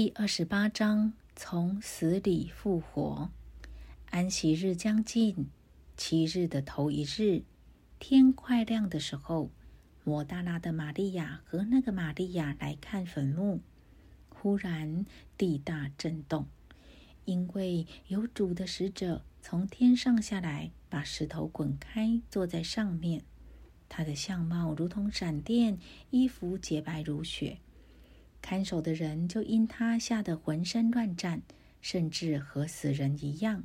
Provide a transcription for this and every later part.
第二十八章：从死里复活。安息日将近，七日的头一日，天快亮的时候，摩大拉的玛利亚和那个玛利亚来看坟墓。忽然地大震动，因为有主的使者从天上下来，把石头滚开，坐在上面。他的相貌如同闪电，衣服洁白如雪。看守的人就因他吓得浑身乱颤，甚至和死人一样。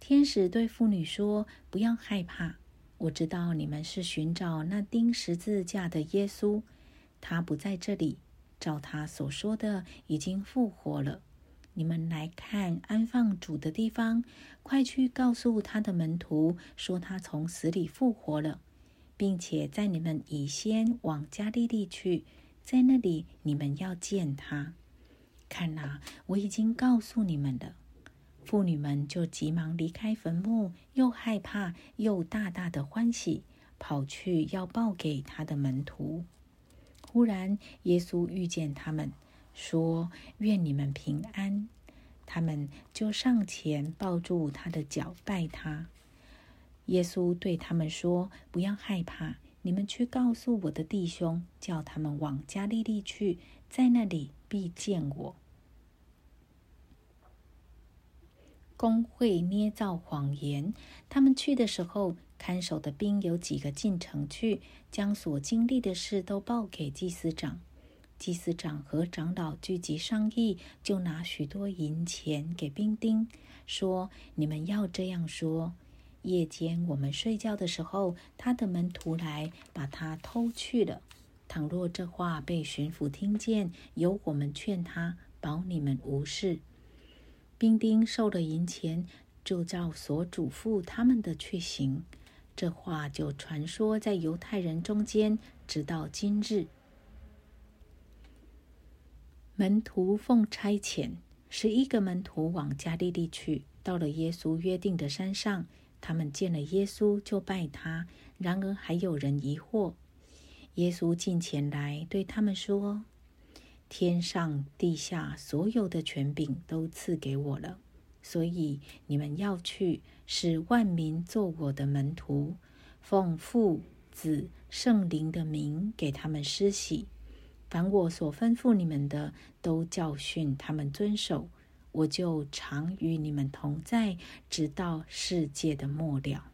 天使对妇女说：“不要害怕，我知道你们是寻找那钉十字架的耶稣，他不在这里，照他所说的，已经复活了。你们来看安放主的地方，快去告诉他的门徒，说他从死里复活了，并且在你们以先往加利利去。”在那里，你们要见他。看呐，我已经告诉你们了。妇女们就急忙离开坟墓，又害怕又大大的欢喜，跑去要报给他的门徒。忽然，耶稣遇见他们，说：“愿你们平安。”他们就上前抱住他的脚，拜他。耶稣对他们说：“不要害怕。”你们去告诉我的弟兄，叫他们往加利利去，在那里必见我。工会捏造谎言。他们去的时候，看守的兵有几个进城去，将所经历的事都报给祭司长。祭司长和长老聚集商议，就拿许多银钱给兵丁，说：“你们要这样说。”夜间我们睡觉的时候，他的门徒来把他偷去了。倘若这话被巡抚听见，由我们劝他，保你们无事。兵丁受了银钱，就照所嘱咐他们的去行。这话就传说在犹太人中间，直到今日。门徒奉差遣，十一个门徒往加利利去，到了耶稣约定的山上。他们见了耶稣，就拜他。然而还有人疑惑。耶稣近前来，对他们说：“天上地下所有的权柄都赐给我了，所以你们要去，使万民做我的门徒，奉父、子、圣灵的名给他们施洗。凡我所吩咐你们的，都教训他们遵守。”我就常与你们同在，直到世界的末了。